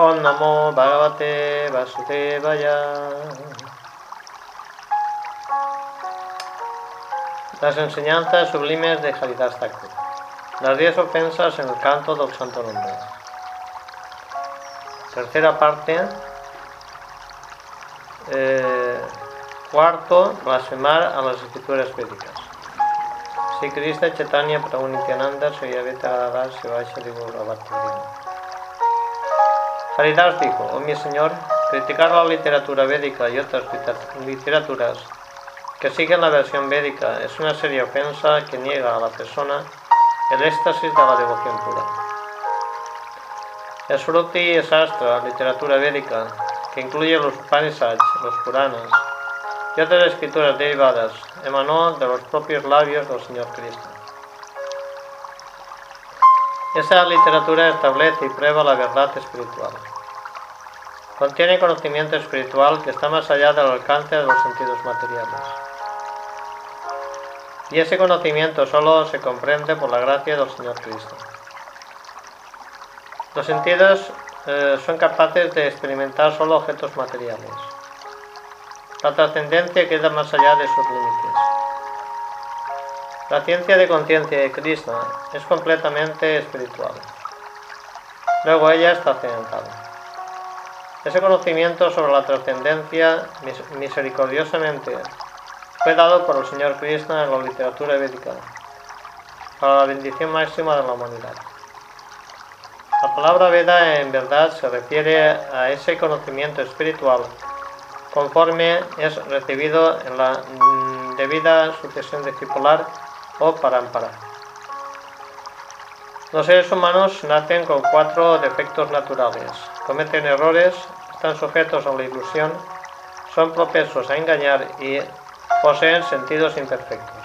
Om Namo Bhagavate Vasudevaya. Las enseñanzas sublimes de Haridas Thakur. Las diez ofensas en el canto del Santo Nombre. Tercera parte. Eh, cuarto, blasfemar a las escrituras védicas. Si Krishna Chaitanya Prabhu Nityananda Radha Shivasha Divura Bhaktivinoda. Haridas dijo, oh mi señor, criticar la literatura védica y otras literaturas que siguen la versión védica es una seria ofensa que niega a la persona el éxtasis de la devoción pura. El Shruti es Astra, literatura védica, que incluye los Upanishads, los Puranas y otras escrituras derivadas, emanó de los propios labios del Señor Cristo. Esa literatura establece y prueba la verdad espiritual. Contiene conocimiento espiritual que está más allá del alcance de los sentidos materiales. Y ese conocimiento solo se comprende por la gracia del Señor Cristo. Los sentidos eh, son capaces de experimentar solo objetos materiales. La trascendencia queda más allá de sus límites. La ciencia de conciencia de Krishna es completamente espiritual. Luego ella es trascendental. Ese conocimiento sobre la trascendencia misericordiosamente fue dado por el Señor Krishna en la literatura védica, para la bendición máxima de la humanidad. La palabra Veda en verdad se refiere a ese conocimiento espiritual conforme es recibido en la mm, debida sucesión discipular o parampara. Los seres humanos nacen con cuatro defectos naturales, cometen errores, están sujetos a la ilusión, son propensos a engañar y poseen sentidos imperfectos.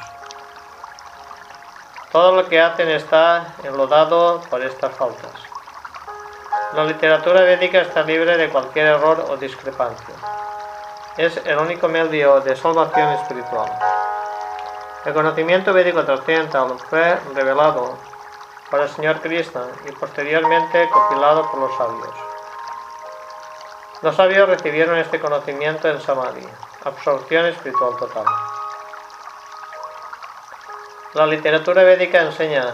Todo lo que hacen está enlodado por estas faltas. La literatura védica está libre de cualquier error o discrepancia. Es el único medio de salvación espiritual. El conocimiento védico trascendental fue revelado por el Señor Krishna y posteriormente compilado por los sabios. Los sabios recibieron este conocimiento en Samadhi, absorción espiritual total. La literatura védica enseña,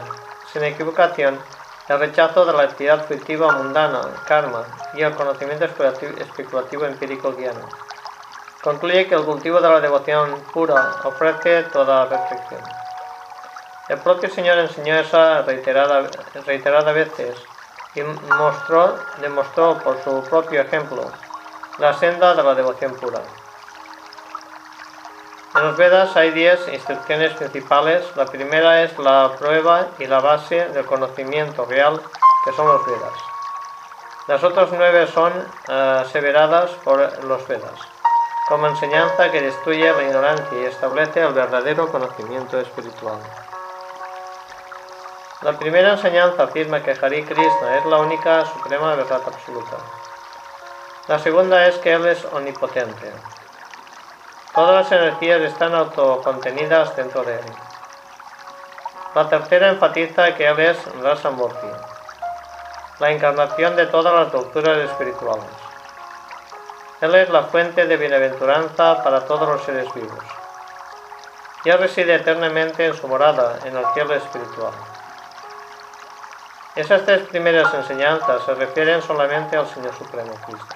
sin equivocación, el rechazo de la actividad fruitiva mundana, karma, y el conocimiento especulativo empírico guiano. Concluye que el cultivo de la devoción pura ofrece toda perfección. El propio Señor enseñó esa reiterada, reiterada veces y mostró, demostró por su propio ejemplo la senda de la devoción pura. En los Vedas hay diez instrucciones principales. La primera es la prueba y la base del conocimiento real que son los Vedas. Las otras nueve son aseveradas por los Vedas como enseñanza que destruye la ignorancia y establece el verdadero conocimiento espiritual. La primera enseñanza afirma que Hari Krishna es la única suprema verdad absoluta. La segunda es que Él es omnipotente. Todas las energías están autocontenidas dentro de Él. La tercera enfatiza que Él es Rasamurti, la encarnación de todas las docturas espirituales. Él es la fuente de bienaventuranza para todos los seres vivos. Ya reside eternamente en su morada, en el cielo espiritual. Esas tres primeras enseñanzas se refieren solamente al Señor Supremo Cristo.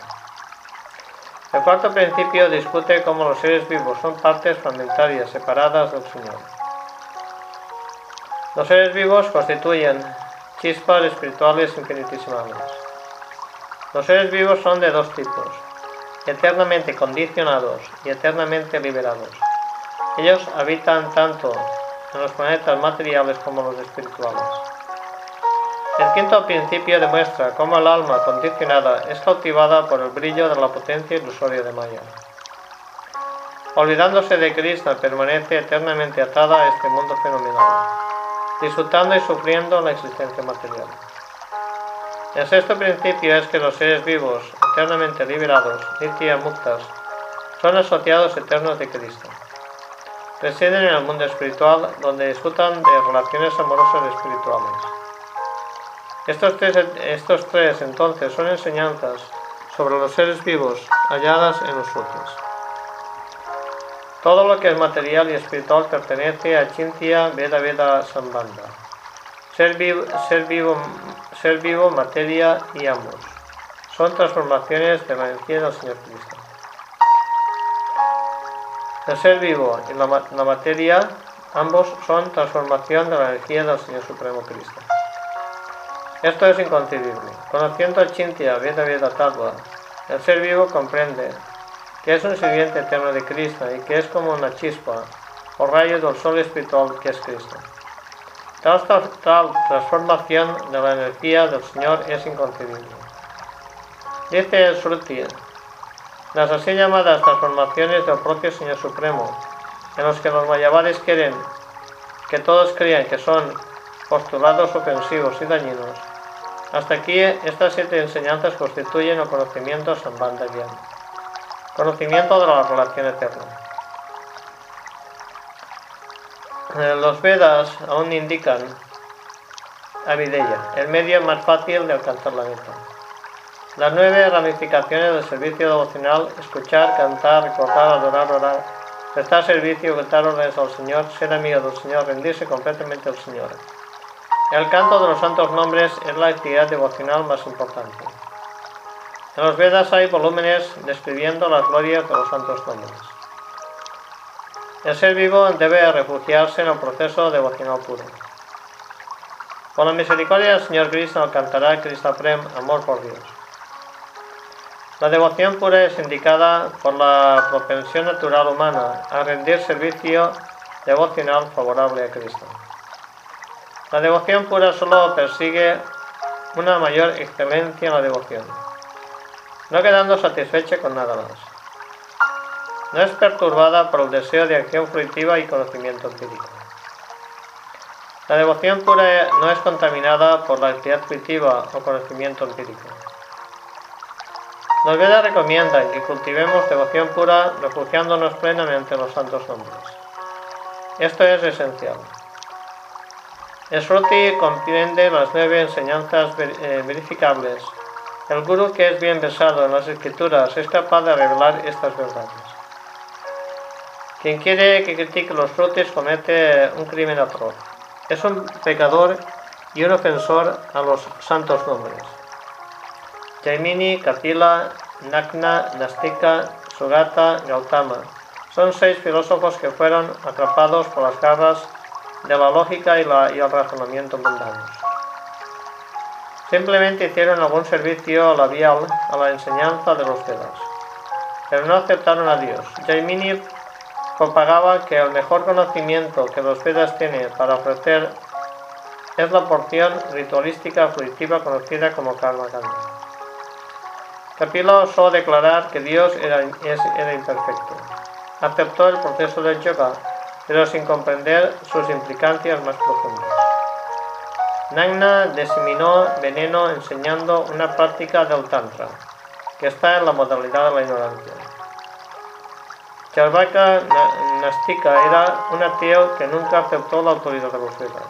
El cuarto principio discute cómo los seres vivos son partes fragmentarias separadas del Señor. Los seres vivos constituyen chispas espirituales infinitesimales. Los seres vivos son de dos tipos, eternamente condicionados y eternamente liberados. Ellos habitan tanto en los planetas materiales como los espirituales. El quinto principio demuestra cómo el alma condicionada es cautivada por el brillo de la potencia ilusoria de Maya. Olvidándose de Krishna, permanece eternamente atada a este mundo fenomenal, disfrutando y sufriendo la existencia material. El sexto principio es que los seres vivos, eternamente liberados, Nitya Muktas, son asociados eternos de Cristo. Residen en el mundo espiritual donde disfrutan de relaciones amorosas espirituales. Estos tres, estos tres entonces son enseñanzas sobre los seres vivos halladas en los. Todo lo que es material y espiritual pertenece a Chintia Veda Veda Sambandha. Ser vivo, ser vivo, ser vivo, materia y ambos. Son transformaciones de la energía del Señor Cristo. El ser vivo y la materia, ambos son transformación de la energía del Señor Supremo Cristo. Esto es inconcebible. Conociendo a Chintia Veda Veda Tattva, el ser vivo comprende que es un sirviente eterno de Cristo y que es como una chispa o rayo del sol espiritual que es Cristo. Tal, tal transformación de la energía del Señor es inconcebible. Dice el Sruti, las así llamadas transformaciones del propio Señor Supremo, en los que los mayavadis quieren que todos crean que son postulados ofensivos y dañinos, hasta aquí, estas siete enseñanzas constituyen el conocimiento Sambandha conocimiento de la relación eterna. Eh, los Vedas aún indican a Videya, el medio más fácil de alcanzar la meta. Las nueve ramificaciones del servicio devocional, escuchar, cantar, recordar, adorar, orar, prestar servicio, cantar órdenes al Señor, ser amigo del Señor, rendirse completamente al Señor. El canto de los santos nombres es la actividad devocional más importante. En los Vedas hay volúmenes describiendo las glorias de los santos nombres. El ser vivo debe refugiarse en el proceso devocional puro. Con la misericordia del Señor Cristo cantará Cristo Prem, amor por Dios. La devoción pura es indicada por la propensión natural humana a rendir servicio devocional favorable a Cristo. La devoción pura solo persigue una mayor excelencia en la devoción, no quedando satisfecha con nada más. No es perturbada por el deseo de acción fruitiva y conocimiento empírico. La devoción pura no es contaminada por la actividad fruitiva o conocimiento empírico. Los Vedas recomiendan que cultivemos devoción pura refugiándonos plenamente en los santos nombres. Esto es esencial. Shruti comprende las nueve enseñanzas eh, verificables. El guru que es bien versado en las escrituras es capaz de revelar estas verdades. Quien quiere que critique los frutos comete un crimen atroz. Es un pecador y un ofensor a los santos nombres. Jaimini, Kapila, Nakna, Nastika, Sugata, Gautama son seis filósofos que fueron atrapados por las garras de la lógica y, el razonamiento mundanos. Simplemente hicieron algún servicio labial a la enseñanza de los Vedas, pero no aceptaron a Dios. Jaimini propagaba que el mejor conocimiento que los Vedas tienen para ofrecer es la porción ritualística fruitiva conocida como Karma Kanda. Kapila osó declarar que Dios era, era imperfecto. Aceptó el proceso del yoga pero sin comprender sus implicancias más profundas. Nagna diseminó veneno enseñando una práctica del Tantra, que está en la modalidad de la ignorancia. Charvaka Nastika era un ateo que nunca aceptó la autoridad de los Vedas.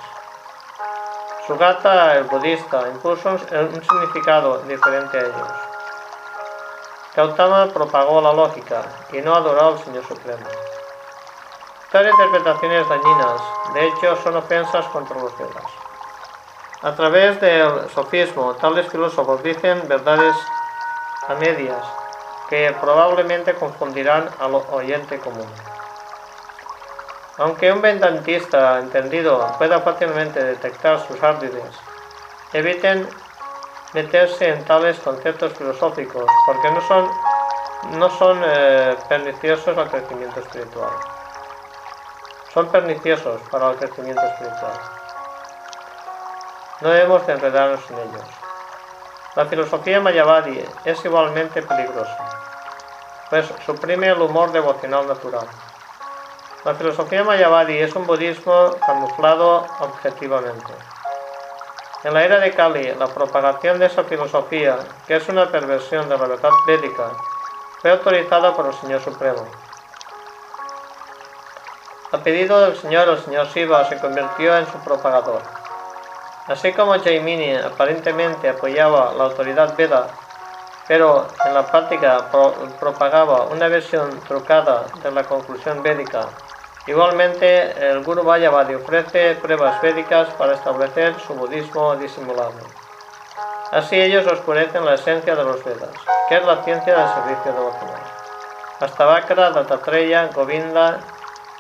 Sugata, el budista, impuso un, significado diferente a ellos. Gautama propagó la lógica y no adoró al Señor Supremo. Tales interpretaciones dañinas, de hecho, son ofensas contra los. A través del sofismo, tales filósofos dicen verdades a medias que probablemente confundirán al oyente común. Aunque un vendantista entendido pueda fácilmente detectar sus árboles, eviten meterse en tales conceptos filosóficos porque no son, no son eh, perniciosos al crecimiento espiritual son perniciosos para el crecimiento espiritual. No debemos enredarnos en ellos. La filosofía mayavadi es igualmente peligrosa, pues suprime el humor devocional natural. La filosofía mayavadi es un budismo camuflado objetivamente. En la era de Kali, la propagación de esa filosofía, que es una perversión de la verdad védica, fue autorizada por el Señor Supremo. A pedido del Señor, el Señor Shiva se convirtió en su propagador. Así como Jaimini aparentemente apoyaba la autoridad Veda, pero en la práctica propagaba una versión trucada de la conclusión védica, igualmente el Guru Vayavadi ofrece pruebas védicas para establecer su budismo disimulado. Así ellos oscurecen la esencia de los Vedas, que es la ciencia del servicio devocional. Hasta Vakra, Dattatreya, Govinda,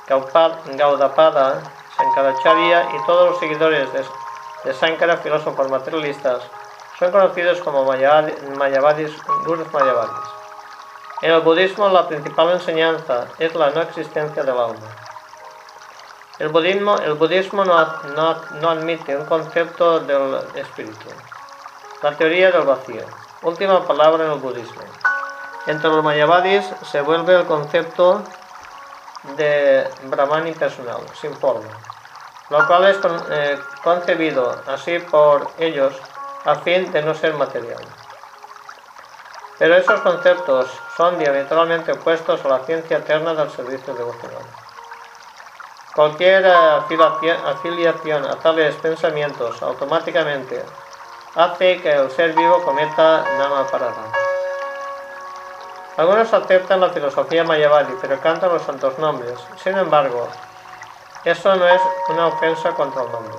Gaudapada, Sankaracharya y todos los seguidores de de Sankara, filósofos materialistas, son conocidos como Mayavadis, Gurus Mayavadis. En el budismo la principal enseñanza es la no existencia del alma. El budismo, el budismo no, no, admite un concepto del espíritu. La teoría del vacío. Última palabra en el budismo. Entre los Mayavadis se vuelve el concepto de Brahman impersonal, sin forma lo cual es eh, concebido así por ellos a fin de no ser material. Pero esos conceptos son diametralmente opuestos a la ciencia eterna del servicio devocional. Cualquier afiliación a tales pensamientos automáticamente hace que el ser vivo cometa nama parada. Algunos aceptan la filosofía mayavadi, pero cantan los santos nombres. Sin embargo, eso no es una ofensa contra el nombre.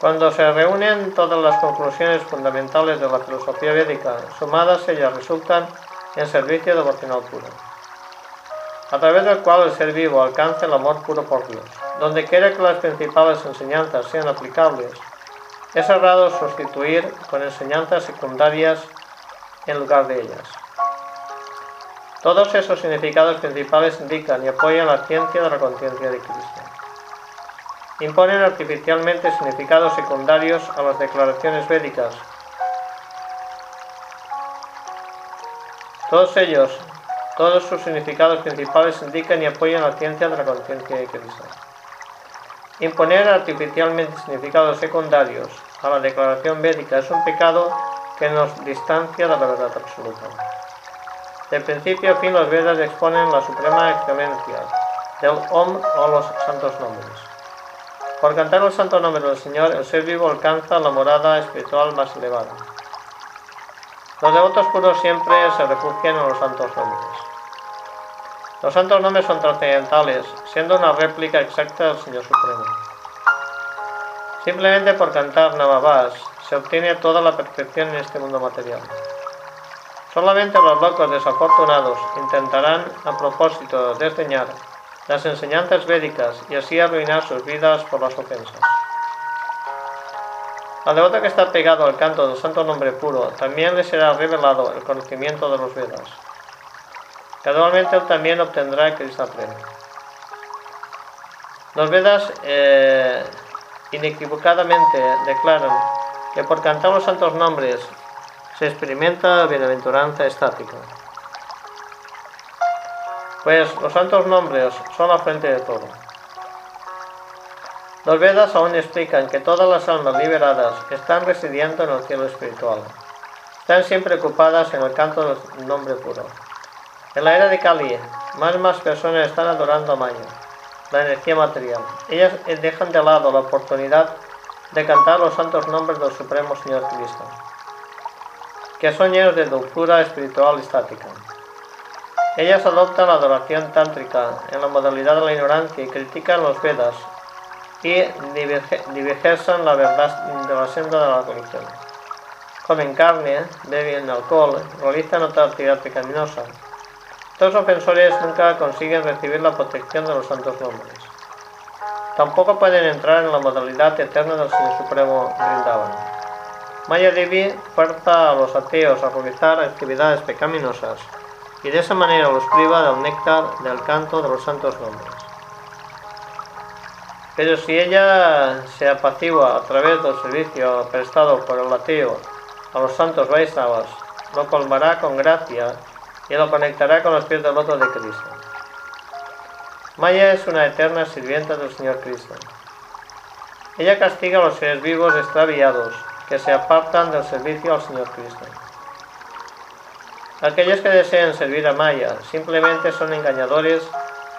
Cuando se reúnen todas las conclusiones fundamentales de la filosofía védica, sumadas ellas resultan en servicio devocional puro, a través del cual el ser vivo alcanza el amor puro por Dios. Donde quiera que las principales enseñanzas sean aplicables, es errado sustituir con enseñanzas secundarias en lugar de ellas. Todos esos significados principales indican y apoyan la ciencia de la conciencia de Cristo. Imponen artificialmente significados secundarios a las declaraciones védicas. Todos ellos, todos sus significados principales indican y apoyan la ciencia de la conciencia de Cristo. Imponer artificialmente significados secundarios a la declaración védica es un pecado que nos distancia de la verdad absoluta. De principio a fin los Vedas exponen la suprema excelencia del Om o los santos nombres. Por cantar los santos nombres del Señor, el ser vivo alcanza la morada espiritual más elevada. Los devotos puros siempre se refugian en los santos nombres. Los santos nombres son trascendentales, siendo una réplica exacta del Señor Supremo. Simplemente por cantar Navavas se obtiene toda la perfección en este mundo material. Solamente los locos desafortunados intentarán a propósito desdeñar las enseñanzas védicas y así arruinar sus vidas por las ofensas. Al devoto que está pegado al canto del santo nombre puro, también le será revelado el conocimiento de los Vedas. Gradualmente él también obtendrá el Krishna Prema. Los Vedas eh, inequivocadamente declaran que por cantar los santos nombres se experimenta bienaventuranza estática. Pues los santos nombres son la fuente de todo. Los Vedas aún explican que todas las almas liberadas están residiendo en el cielo espiritual. Están siempre ocupadas en el canto del nombre puro. En la era de Kali, más y más personas están adorando a Maya, la energía material. Ellas dejan de lado la oportunidad de cantar los santos nombres del Supremo Señor Cristo que son llenos de dulzura espiritual estática. Ellas adoptan la adoración tántrica en la modalidad de la ignorancia y critican los Vedas y divergen la verdad de la senda de la religión. Comen carne, beben alcohol, realizan otra actividad pecaminosa. Estos ofensores nunca consiguen recibir la protección de los santos nombres. Tampoco pueden entrar en la modalidad eterna del Señor Supremo Vrindavan. Maya Devi fuerza a los ateos a realizar actividades pecaminosas y de esa manera los priva del néctar del canto de los santos nombres. Pero si ella se apacigua a través del servicio prestado por el ateo a los santos Vaisnavas, lo colmará con gracia y lo conectará con los pies del otro de Cristo. Maya es una eterna sirvienta del Señor Cristo. Ella castiga a los seres vivos extraviados que se apartan del servicio al Señor Cristo. Aquellos que deseen servir a Maya simplemente son engañadores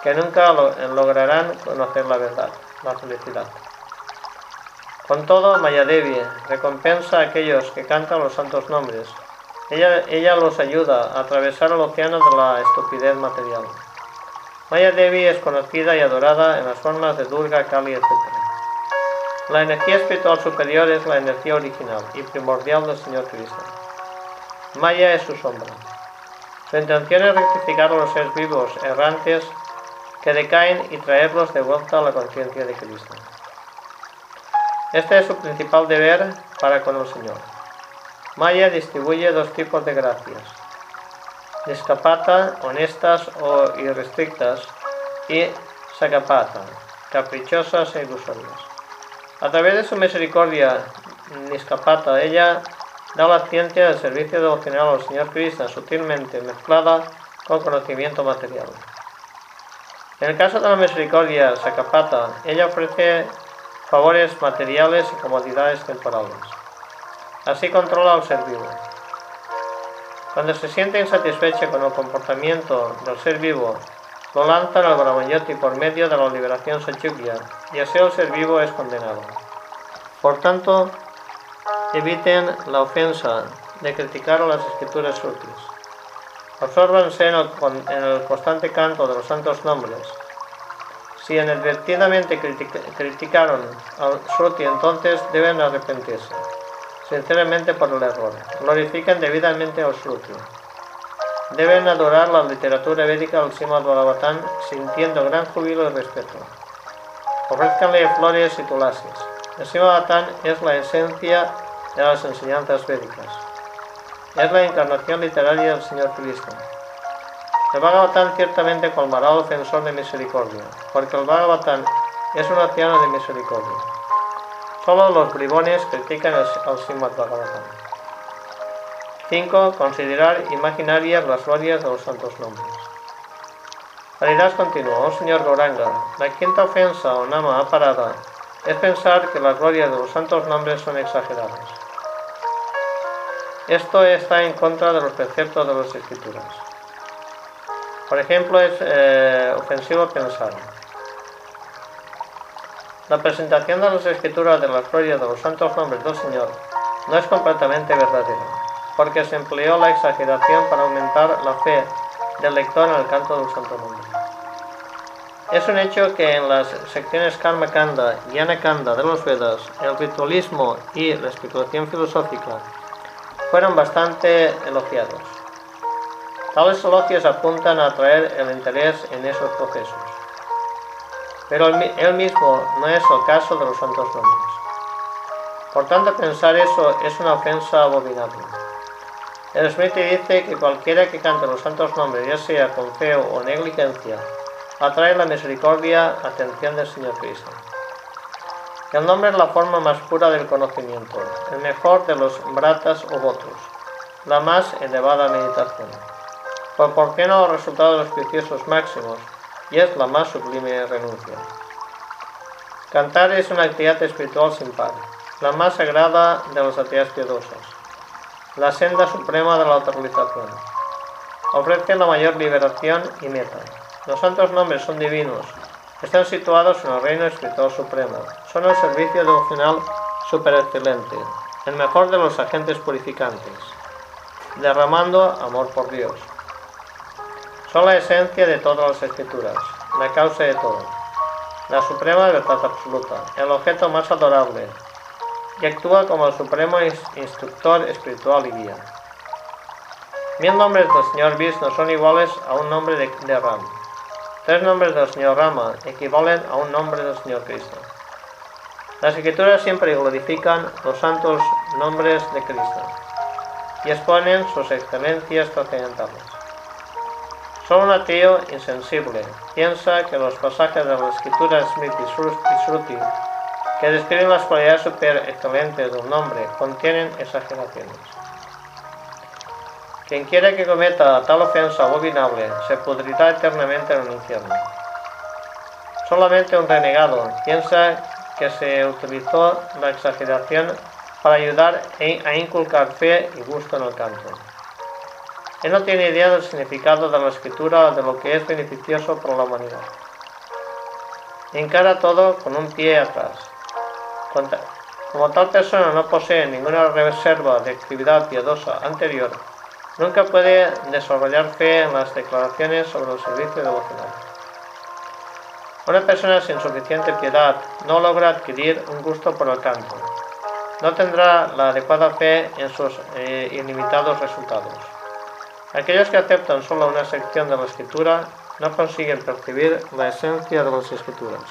que nunca lograrán conocer la verdad. la felicidad. Con todo, Mayadevi recompensa a aquellos que cantan los santos nombres. Ella, ella los ayuda a atravesar el océano de la estupidez material. Mayadevi es conocida y adorada en las formas de Durga, Kali, etc. La energía espiritual superior es la energía original y primordial del Señor Cristo. Maya es su sombra. Su intención es rectificar a los seres vivos errantes que decaen y traerlos de vuelta a la conciencia de Cristo. Este es su principal deber para con el Señor. Maya distribuye dos tipos de gracias. Niskapata, honestas o irrestrictas, y Sakapata, caprichosas e ilusorias. A través de su misericordia Niskapata, ella da la ciencia del servicio devocional al Señor Cristo sutilmente mezclada con conocimiento material. En el caso de la misericordia Sakapata, ella ofrece favores materiales y comodidades temporales. Así controla al ser vivo. Cuando se siente insatisfecha con el comportamiento del ser vivo, lo lanzan al Brahmayoti por medio de la liberación Sachukya y así el ser vivo es condenado. Por tanto, eviten la ofensa de criticar las escrituras útiles. Absórbanse en el constante canto de los santos nombres si inadvertidamente criticaron al Shruti, entonces deben arrepentirse, sinceramente por el error. Glorifiquen debidamente al Shruti. Deben adorar la literatura védica al Srimad Bhagavatam sintiendo gran júbilo y respeto. Ofrezcanle flores y tulasis. El Srimad es la esencia de las enseñanzas védicas. Es la encarnación literaria del Señor Cristo. El Bhagavatam ciertamente colmará al ofensor de misericordia, porque el Bhagavatam es un océano de misericordia. Solo los bribones critican Srimad Bhagavatam. 5. Considerar imaginarias las glorias de los santos nombres. Haridas continuó, oh señor Goranga, la quinta ofensa o nama aparada es pensar que las glorias de los santos nombres son exageradas. Esto está en contra de los preceptos de las escrituras. Por ejemplo, es eh, ofensivo pensar. La presentación de las escrituras de la gloria de los santos nombres del Señor no es completamente verdadera, porque se empleó la exageración para aumentar la fe del lector en el canto del santo nombre. Es un hecho que en las secciones Karma Kanda y Anakanda de los Vedas, el ritualismo y la especulación filosófica fueron bastante elogiados. Tales elogios apuntan a atraer el interés en esos procesos. Pero él mismo no es el caso de los santos nombres. Por tanto, pensar eso es una ofensa abominable. El Smriti dice que cualquiera que cante los santos nombres, ya sea con fe o negligencia, atrae la misericordia, atención del Señor Cristo. El nombre es la forma más pura del conocimiento, el mejor de los bratas o votos, la más elevada meditación proporciona los resultados de los preciosos máximos y es la más sublime renuncia. Cantar es una actividad espiritual sin par, la más sagrada de las actividades piadosas, la senda suprema de la autorización. Ofrece la mayor liberación y meta. Los santos nombres son divinos, están situados en el reino espiritual supremo, son el servicio devocional super excelente, el mejor de los agentes purificantes, derramando amor por Dios. Son la esencia de todas las escrituras, la causa de todo, la suprema verdad absoluta, el objeto más adorable, y actúa como el supremo instructor espiritual y guía. Mil nombres del Señor Vishnu son iguales a un nombre de, de Ram. Tres nombres del Señor Rama equivalen a un nombre del Señor Cristo. Las escrituras siempre glorifican los santos nombres de Cristo y exponen sus excelencias trascendentales. Solo un ateo insensible piensa que los pasajes de la escritura Smriti y Shruti que describen las cualidades super excelentes de un nombre contienen exageraciones. Quien quiera que cometa tal ofensa abominable se pudrirá eternamente en el infierno. Solamente un renegado piensa que se utilizó la exageración para ayudar a inculcar fe y gusto en el canto. Él no tiene idea del significado de la escritura o de lo que es beneficioso para la humanidad. encara todo con un pie atrás. Como tal persona no posee ninguna reserva de actividad piadosa anterior, nunca puede desarrollar fe en las declaraciones sobre el servicio devocional. Una persona sin suficiente piedad no logra adquirir un gusto por el canto. No tendrá la adecuada fe en sus eh, ilimitados resultados. Aquellos que aceptan solo una sección de la escritura no consiguen percibir la esencia de las escrituras.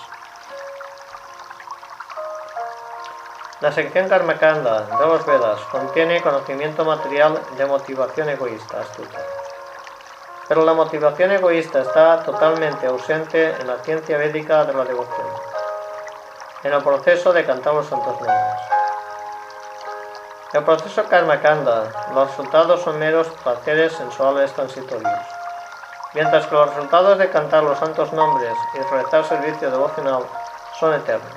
La sección Karmakanda de los Vedas contiene conocimiento material de motivación egoísta astuta. Pero la motivación egoísta está totalmente ausente en la ciencia védica de la devoción, en el proceso de cantar los santos nombres. El proceso Karmakanda, los resultados son meros placeres sensuales transitorios, mientras que los resultados de cantar los santos nombres y realizar servicio devocional son eternos.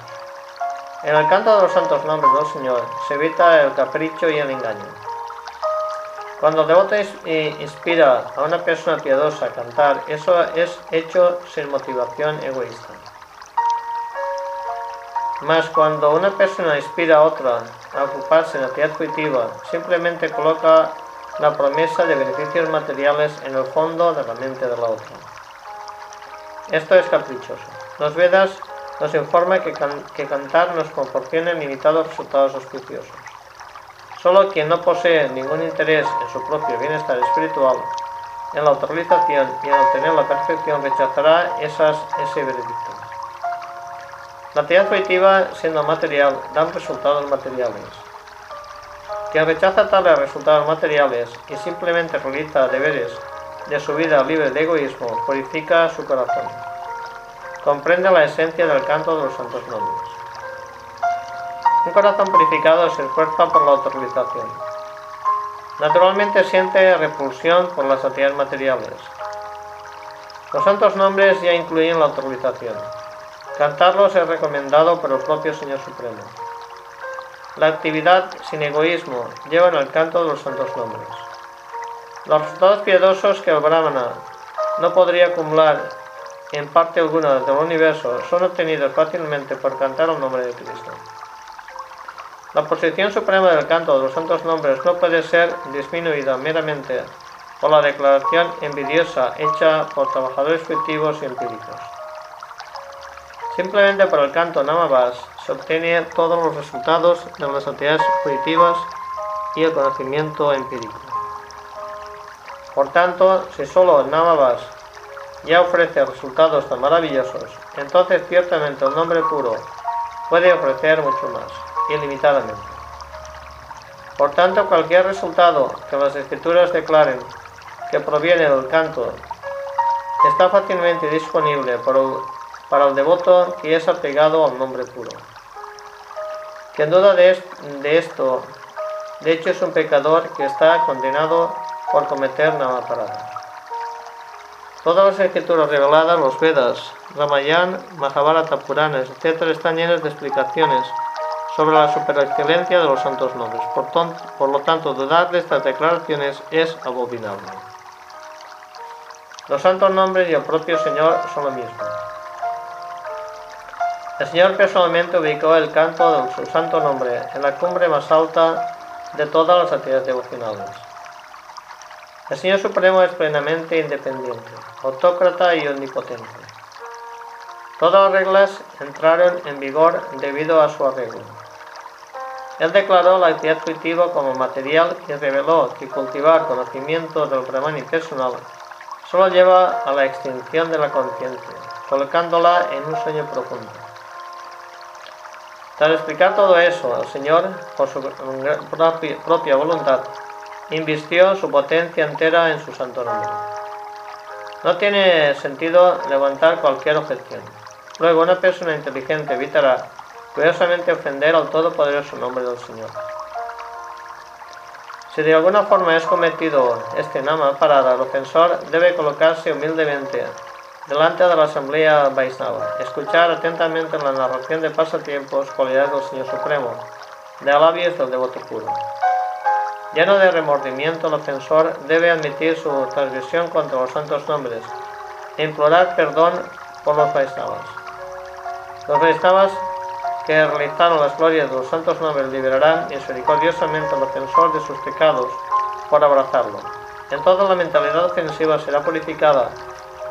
En el canto de los santos nombres del Señor se evita el capricho y el engaño. Cuando el devoto inspira a una persona piadosa a cantar, eso es hecho sin motivación egoísta. Mas cuando una persona inspira a otra a ocuparse en la actividad simplemente coloca la promesa de beneficios materiales en el fondo de la mente de la otra. Esto es caprichoso. Los Vedas nos informa que, cantar nos proporciona limitados resultados auspiciosos. Solo quien no posee ningún interés en su propio bienestar espiritual, en la autorización y en obtener la perfección rechazará esas, ese veredicto. La actividad positiva, siendo material, da resultados materiales. Quien rechaza tales resultados materiales y simplemente realiza deberes de su vida libre de egoísmo, purifica su corazón comprende la esencia del canto de los santos nombres. Un corazón purificado se esfuerza por la autorización. Naturalmente siente repulsión por las actividades materiales. Los santos nombres ya incluyen la autorización. Cantarlos es recomendado por el propio Señor Supremo. La actividad sin egoísmo lleva al canto de los santos nombres. Los resultados piadosos que el Brahmana no podría acumular en parte alguna del universo son obtenidos fácilmente por cantar el nombre de Cristo. La posición suprema del canto de los santos nombres no puede ser disminuida meramente por la declaración envidiosa hecha por trabajadores fictivos y empíricos. Simplemente por el canto Namavas se obtienen todos los resultados de las actividades positivas y el conocimiento empírico. Por tanto, si solo el ya ofrece resultados tan maravillosos, entonces ciertamente el nombre puro puede ofrecer mucho más, ilimitadamente. Por tanto, cualquier resultado que las escrituras declaren que proviene del canto está fácilmente disponible para el devoto que es apegado al nombre puro. Quien duda de, de esto, de hecho es un pecador que está condenado por cometer nada parada. Todas las escrituras reveladas, los Vedas, Ramayana, Mahabharata, Puranas, etc., están llenas de explicaciones sobre la superexcelencia de los santos nombres. Por, lo tanto, dudar de estas declaraciones es abominable. Los santos nombres y el propio Señor son lo mismo. El Señor personalmente ubicó el canto de su santo nombre en la cumbre más alta de todas las actividades devocionales. El Señor Supremo es plenamente independiente, autócrata y omnipotente. Todas las reglas entraron en vigor debido a su arreglo. Él declaró la actividad intuitiva como material y reveló que cultivar conocimiento del Brahman personal solo lleva a la extinción de la conciencia, colocándola en un sueño profundo. Tras explicar todo eso, el Señor, por su propia voluntad, invistió su potencia entera en su santo nombre. No tiene sentido levantar cualquier objeción. Luego, una persona inteligente evitará curiosamente ofender al todopoderoso nombre del Señor. Si de alguna forma es cometido este nama parada, el ofensor debe colocarse humildemente delante de la asamblea Vaisnava, escuchar atentamente la narración de pasatiempos, cualidades del Señor Supremo, de alabios del devoto puro. Lleno de remordimiento, el ofensor debe admitir su transgresión contra los santos nombres e implorar perdón por los Vaisnavas. Los Vaishnavas que realizaron las glorias de los santos nombres liberarán misericordiosamente al ofensor de sus pecados por abrazarlo. Entonces la mentalidad ofensiva será purificada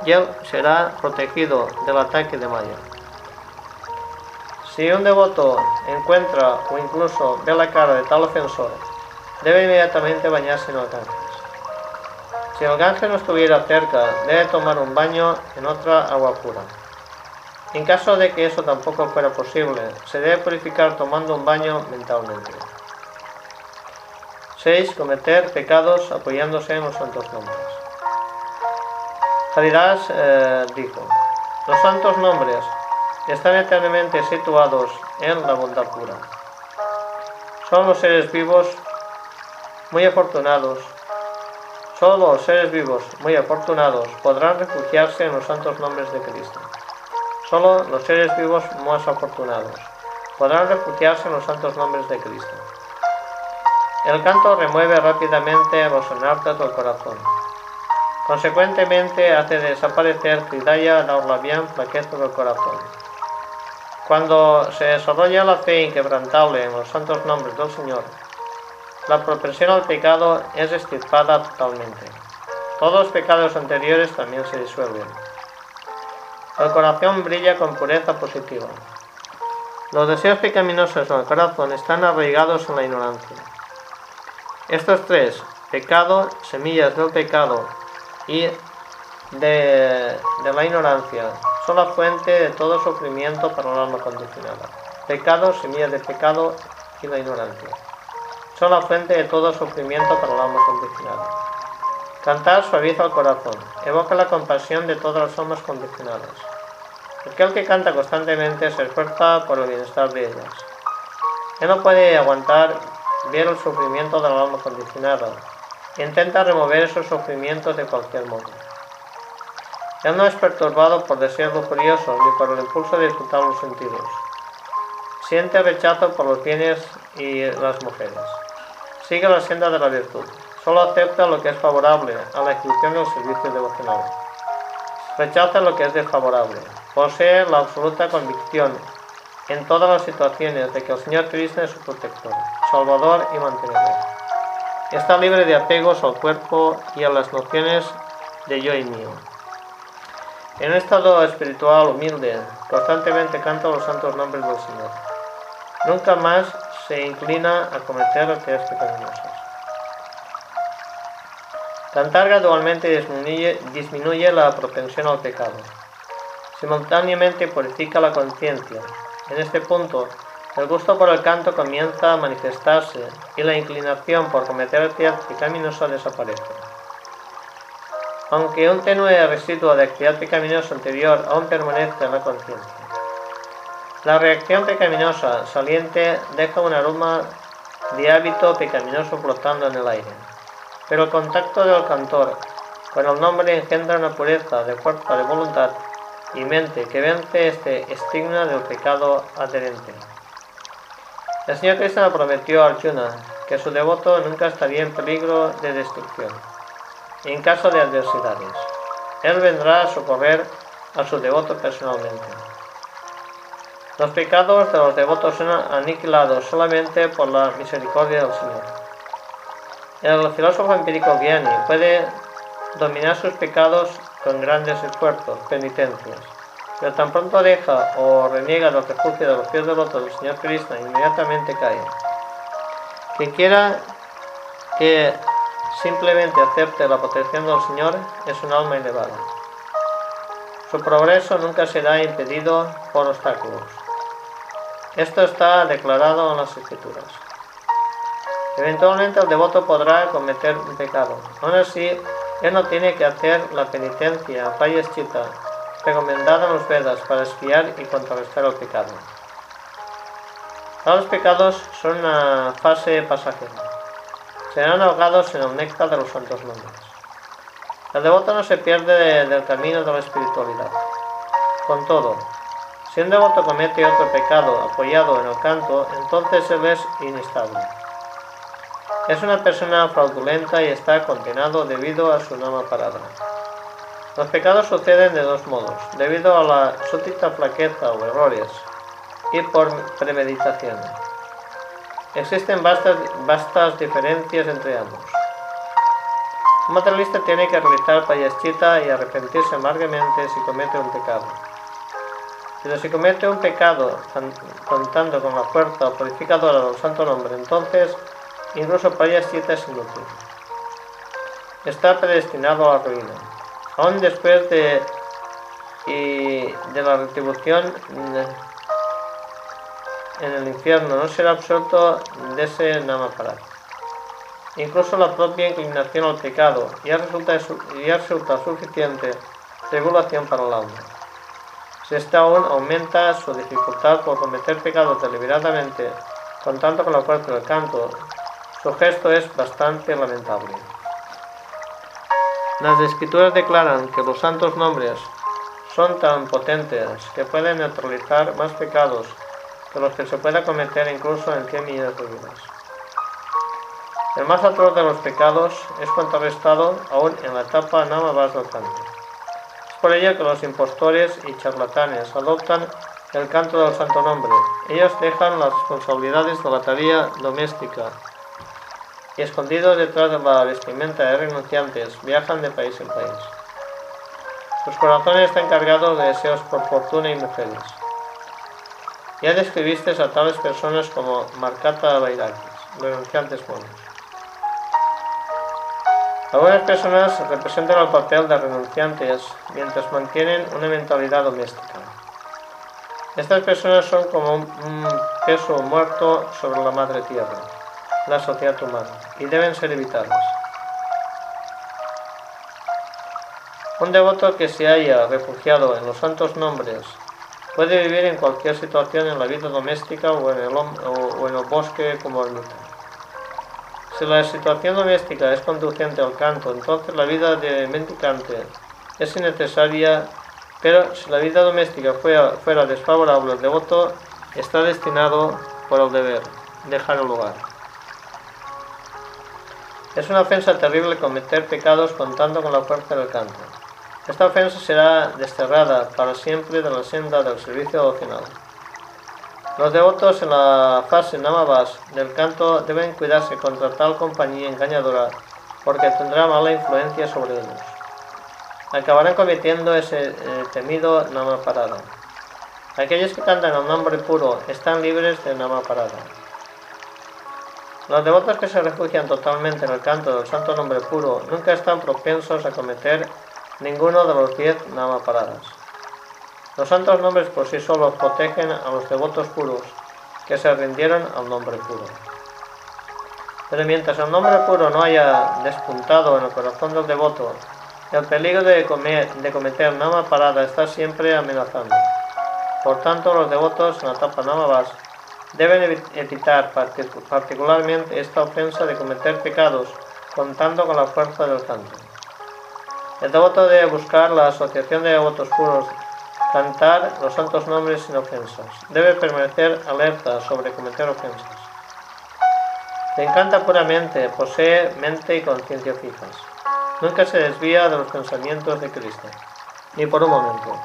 y él será protegido del ataque de Maya. Si un devoto encuentra o incluso ve la cara de tal ofensor, debe inmediatamente bañarse en el. Si el Ganges no estuviera cerca, debe tomar un baño en otra agua pura. En caso de que eso tampoco fuera posible, se debe purificar tomando un baño mentalmente. 6. Cometer pecados apoyándose en los santos nombres. Haridas eh, dijo, los santos nombres están eternamente situados en la bondad pura. Son los seres vivos muy afortunados. Solo los seres vivos muy afortunados podrán refugiarse en los santos nombres de Cristo. Solo los seres vivos más afortunados podrán refugiarse en los santos nombres de Cristo. El canto remueve rápidamente los anartas del corazón. Consecuentemente hace desaparecer Hridaya, la orlabian flaqueza del corazón. Cuando se desarrolla la fe inquebrantable en los santos nombres del Señor, la propensión al pecado es extirpada totalmente. Todos los pecados anteriores también se disuelven. El corazón brilla con pureza positiva. Los deseos pecaminosos del corazón están arraigados en la ignorancia. Estos tres, pecado, semillas del pecado y de, la ignorancia, son la fuente de todo sufrimiento para el alma condicionada. Pecado, semillas de pecado y la ignorancia. Son la fuente de todo sufrimiento para el alma condicionada. Cantar suaviza el corazón, evoca la compasión de todas las almas condicionadas. Aquel que canta constantemente se esfuerza por el bienestar de ellas. Él no puede aguantar ver el sufrimiento del alma condicionada intenta remover esos sufrimientos de cualquier modo. Él no es perturbado por deseos lujuriosos ni por el impulso de disfrutar los sentidos. Siente rechazo por los bienes y las mujeres. Sigue la senda de la virtud. Solo acepta lo que es favorable a la ejecución del servicio devocional. Rechaza lo que es desfavorable. Posee la absoluta convicción en todas las situaciones de que el Señor Cristo es su protector, salvador y mantenedor. Está libre de apegos al cuerpo y a las nociones de yo y mío. En un estado espiritual humilde, constantemente canta los santos nombres del Señor. Nunca más se inclina a cometer actividades pecaminosas. Cantar gradualmente disminuye, disminuye la propensión al pecado. Simultáneamente purifica la conciencia. En este punto, el gusto por el canto comienza a manifestarse y la inclinación por cometer actividad pecaminosa desaparece. Aunque un tenue residuo de actividad pecaminosa anterior aún permanece en la conciencia. La reacción pecaminosa saliente deja un aroma de hábito pecaminoso flotando en el aire pero el contacto del cantor con el nombre engendra una pureza de fuerza de voluntad y mente que vence este estigma del pecado adherente. El Señor Krishna prometió a Arjuna que su devoto nunca estaría en peligro de destrucción en caso de adversidades. Él vendrá a socorrer a su devoto personalmente. Los pecados de los devotos son aniquilados solamente por la misericordia del Señor. El filósofo empírico Vianney puede dominar sus pecados con grandes esfuerzos, penitencias, pero tan pronto deja o reniega los refugios de los pies devotos del Señor Cristo, inmediatamente cae. Quien quiera que simplemente acepte la protección del Señor es un alma elevada. Su progreso nunca será impedido por obstáculos. Esto está declarado en las Escrituras. Eventualmente el devoto podrá cometer un pecado. Aún así, él no tiene que hacer la penitencia, chita, recomendada en los Vedas para espiar y contrarrestar el pecado. Los pecados son una fase pasajera. Serán ahogados en el néctar de los santos nombres. El devoto no se pierde del camino de la espiritualidad. Con todo, si un devoto comete otro pecado apoyado en el canto, entonces él es inestable. Es una persona fraudulenta y está condenado debido a su nama parada. Los pecados suceden de dos modos, debido a la súbita flaqueza o errores y por premeditación. Existen vastas, vastas diferencias entre ambos. Un materialista tiene que realizar payaschita y arrepentirse amargamente si comete un pecado. Pero si comete un pecado contando con la fuerza purificadora del santo nombre, entonces incluso payaschita es inútil. Está predestinado a la ruina. Aún después de, y de la retribución en el infierno no será absuelto de ese namaparat. Incluso la propia inclinación al pecado ya resulta, ya resulta suficiente regulación para el alma. Si esta aún aumenta su dificultad por cometer pecados deliberadamente, contando con la fuerza del canto, su gesto es bastante lamentable. Las escrituras declaran que los santos nombres son tan potentes que pueden neutralizar más pecados de los que se pueda cometer incluso en 100 millones de vidas. El más atroz de los pecados es contrarrestado aún en la etapa nada más del canto. Es por ello que los impostores y charlatanes adoptan el canto del santo nombre. Ellos dejan las responsabilidades de la tarea doméstica y escondidos detrás de la vestimenta de renunciantes viajan de país en país. Sus corazones están cargados de deseos por fortuna y mujeres. Ya describiste a tales personas como Marcata Bairakis, renunciantes monos. Algunas personas representan el papel de renunciantes mientras mantienen una mentalidad doméstica. Estas personas son como un peso muerto sobre la madre tierra, la sociedad humana, y deben ser evitadas. Un devoto que se haya refugiado en los santos nombres Puede vivir en cualquier situación en la vida doméstica o en el, o, en el bosque como ermita. Si la situación doméstica es conducente al canto, entonces la vida de mendicante es innecesaria, pero si la vida doméstica fuera, fuera desfavorable, el devoto está destinado por el deber dejar el lugar. Es una ofensa terrible cometer pecados contando con la fuerza del canto. Esta ofensa será desterrada para siempre de la senda del servicio devocional. Los devotos en la fase namabas del canto deben cuidarse contra tal compañía engañadora porque tendrá mala influencia sobre ellos. Acabarán cometiendo ese eh, temido namaparada. Aquellos que cantan el nombre puro están libres de namaparada. Los devotos que se refugian totalmente en el canto del santo nombre puro nunca están propensos a cometer ninguno de los diez namaparadas. Los santos nombres por sí solos protegen a los devotos puros que se rindieron al nombre puro. Pero mientras el nombre puro no haya despuntado en el corazón del devoto, el peligro de, comer, de cometer namaparada está siempre amenazando. Por tanto, los devotos en la etapa namavas deben evitar particularmente esta ofensa de cometer pecados contando con la fuerza del canto. El devoto debe buscar la asociación de devotos puros, cantar los santos nombres sin ofensas. Debe permanecer alerta sobre cometer ofensas. Quien encanta puramente posee mente y conciencia fijas. Nunca se desvía de los pensamientos de Cristo, ni por un momento.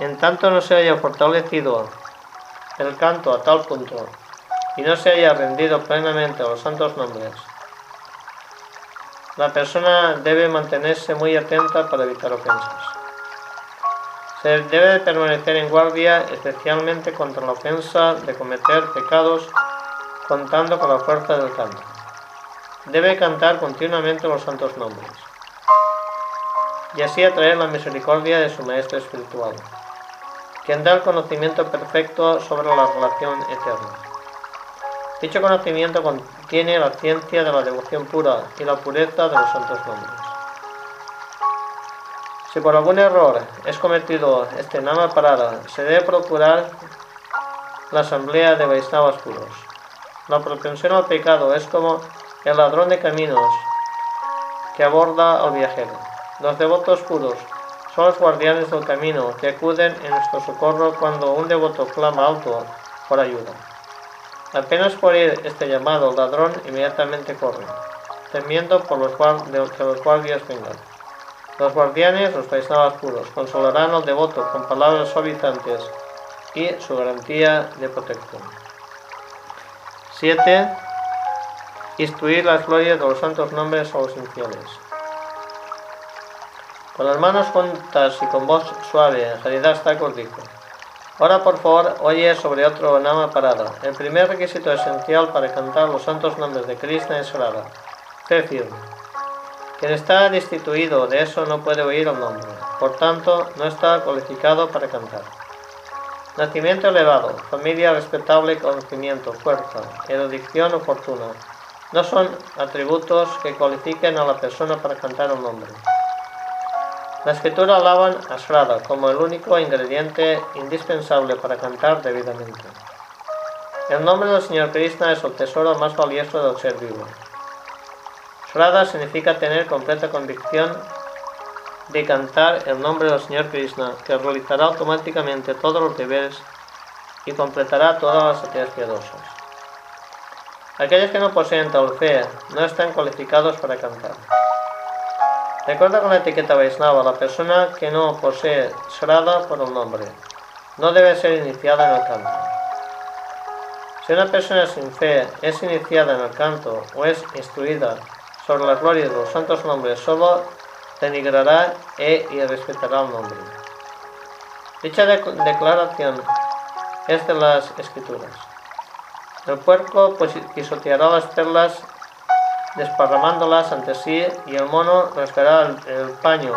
En tanto no se haya fortalecido el canto a tal punto y no se haya rendido plenamente a los santos nombres, la persona debe mantenerse muy atenta para evitar ofensas. Se debe permanecer en guardia especialmente contra la ofensa de cometer pecados contando con la fuerza del canto. Debe cantar continuamente los santos nombres y así atraer la misericordia de su maestro espiritual, quien da el conocimiento perfecto sobre la relación eterna. Dicho conocimiento contiene la ciencia de la devoción pura y la pureza de los santos nombres. Si por algún error es cometido este nama parada, se debe procurar la asamblea de Vaisnavas puros. La propensión al pecado es como el ladrón de caminos que aborda al viajero. Los devotos puros son los guardianes del camino que acuden en nuestro socorro cuando un devoto clama alto por ayuda. Apenas por ir este llamado, ladrón inmediatamente corre, temiendo por los que los guardias vengan. Los guardianes, los Vaisnavas puros, consolarán al devoto con palabras suavizantes y su garantía de protección. 7. Instruir las glorias de los santos nombres a los infieles. Con las manos juntas y con voz suave, Haridas Thakur dijo, Ahora por favor oye sobre otro Nama Parada. El primer requisito esencial para cantar los santos nombres de Krishna es Radha. Fe firme. Quien está destituido de eso no puede oír el nombre, por tanto no está cualificado para cantar. Nacimiento elevado, familia respetable, conocimiento, fuerza, erudición o fortuna, no son atributos que cualifiquen a la persona para cantar un nombre. La escritura alaban a Shrada como el único ingrediente indispensable para cantar debidamente. El nombre del Señor Krishna es el tesoro más valioso del ser vivo. Shraddha significa tener completa convicción de cantar el nombre del Señor Krishna, que realizará automáticamente todos los deberes y completará todas las actividades piadosas. Aquellos que no poseen tal fe no están cualificados para cantar. Recuerda con la etiqueta Vaisnava, la persona que no posee Shraddha por el nombre no debe ser iniciada en el canto. Si una persona sin fe es iniciada en el canto o es instruida sobre las glorias de los santos nombres solo denigrará e irrespetará el nombre. Dicha declaración es de las escrituras. El puerco pisoteará las perlas desparramándolas ante sí y el mono rasgará el, paño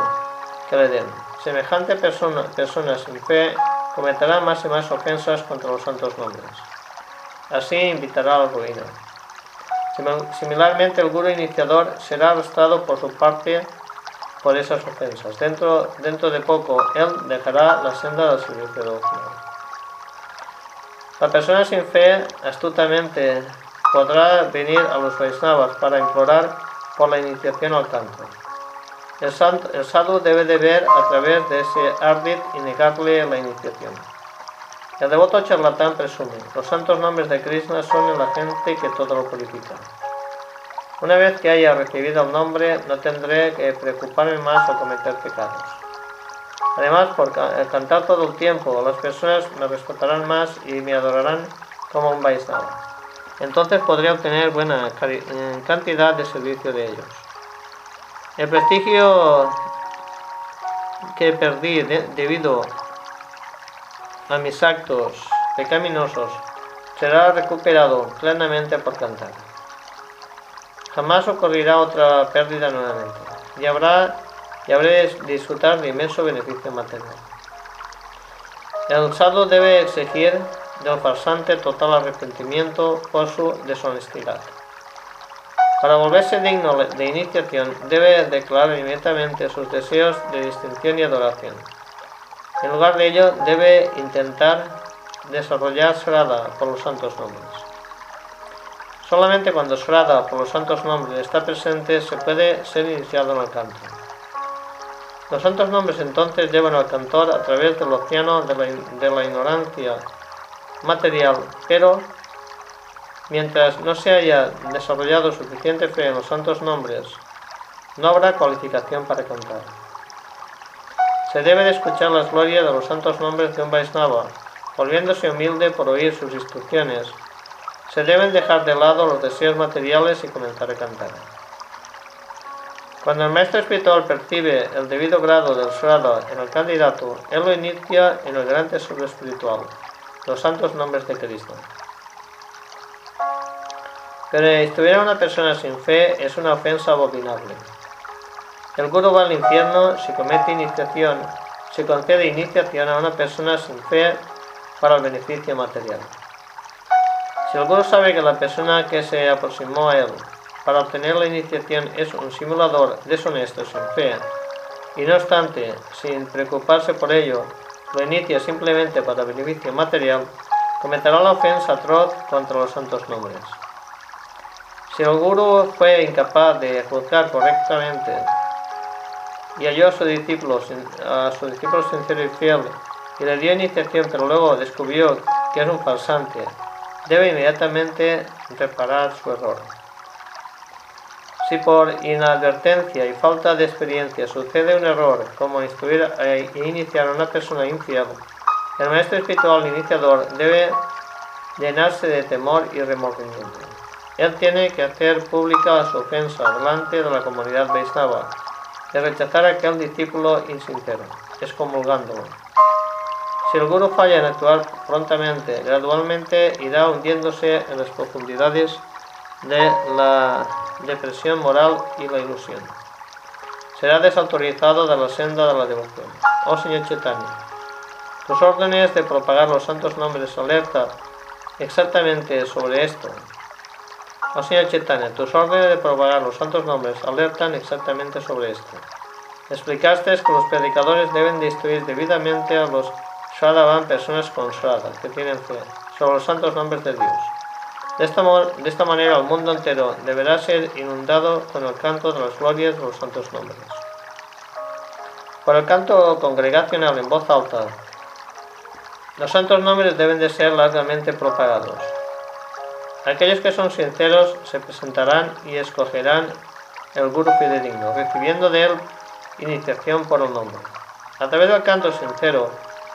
que le den. Semejante persona, persona sin fe cometerá más y más ofensas contra los santos nombres. Así invitará a la ruina. Similarmente, el guru iniciador será arrastrado por su parte por esas ofensas. Dentro, dentro de poco, él dejará la senda del servicio devocional. La persona sin fe astutamente podrá venir a los Vaisnavas para implorar por la iniciación al canto. El, el sadhu debe de ver a través de ese ardit y negarle la iniciación. El devoto charlatán presume, los santos nombres de Krishna son en la gente que todo lo purifica. Una vez que haya recibido el nombre, no tendré que preocuparme más o cometer pecados. Además, por cantar todo el tiempo, las personas me respetarán más y me adorarán como un Vaisnava. Entonces podré obtener buena cantidad de servicio de ellos. El prestigio que perdí debido a mis actos pecaminosos será recuperado plenamente por cantar. Jamás ocurrirá otra pérdida nuevamente y habrá y habré de disfrutar de inmenso beneficio material. El sadhu debe exigir del farsante total arrepentimiento por su deshonestidad. Para volverse digno de iniciación, debe declarar inmediatamente sus deseos de distinción y adoración. En lugar de ello, debe intentar desarrollar Srada por los santos nombres. Solamente cuando Srada por los santos nombres está presente se puede ser iniciado en el canto. Los santos nombres entonces llevan al cantor a través del océano de de la ignorancia material, pero mientras no se haya desarrollado suficiente fe en los santos nombres, no habrá cualificación para cantar. Se debe de escuchar las glorias de los santos nombres de un Vaisnava, volviéndose humilde por oír sus instrucciones. Se deben dejar de lado los deseos materiales y comenzar a cantar. Cuando el maestro espiritual percibe el debido grado del Srada en el candidato, él lo inicia en el gran tesoro espiritual, los santos nombres de Cristo. Pero estuviera una persona sin fe es una ofensa abominable. El guru va al infierno si comete iniciación, si concede iniciación a una persona sin fe para el beneficio material. Si el guru sabe que la persona que se aproximó a él para obtener la iniciación es un simulador deshonesto sin fe, y no obstante, sin preocuparse por ello, lo inicia simplemente para beneficio material, cometerá la ofensa atroz contra los santos nombres. Si el guru fue incapaz de juzgar correctamente y halló a su discípulo, a su discípulo sincero y fiel y le dio iniciación, pero luego descubrió que es un falsante, debe inmediatamente reparar su error. Si por inadvertencia y falta de experiencia sucede un error, como instruir e iniciar a una persona infiel, el maestro espiritual iniciador debe llenarse de temor y remordimiento. Él tiene que hacer pública su ofensa delante de la comunidad Vaisnava, de rechazar a aquel discípulo insincero, excomulgándolo. Si el guru falla en actuar prontamente, gradualmente irá hundiéndose en las profundidades de la depresión moral y la ilusión. Será desautorizado de la senda de la devoción. Oh Señor Chaitanya, tus órdenes de propagar los santos nombres alerta exactamente sobre esto. Oh Señor Chaitanya, tus órdenes de propagar los santos nombres alertan exactamente sobre esto. Explicaste que los predicadores deben de instruir debidamente a los Shadavan, personas consagradas que tienen fe, sobre los santos nombres de Dios. De esta, de esta manera el mundo entero deberá ser inundado con el canto de las glorias de los santos nombres. Por el canto congregacional en voz alta, los santos nombres deben de ser largamente propagados. Aquellos que son sinceros se presentarán y escogerán el guru fidedigno, recibiendo de él iniciación por el nombre. A través del canto sincero,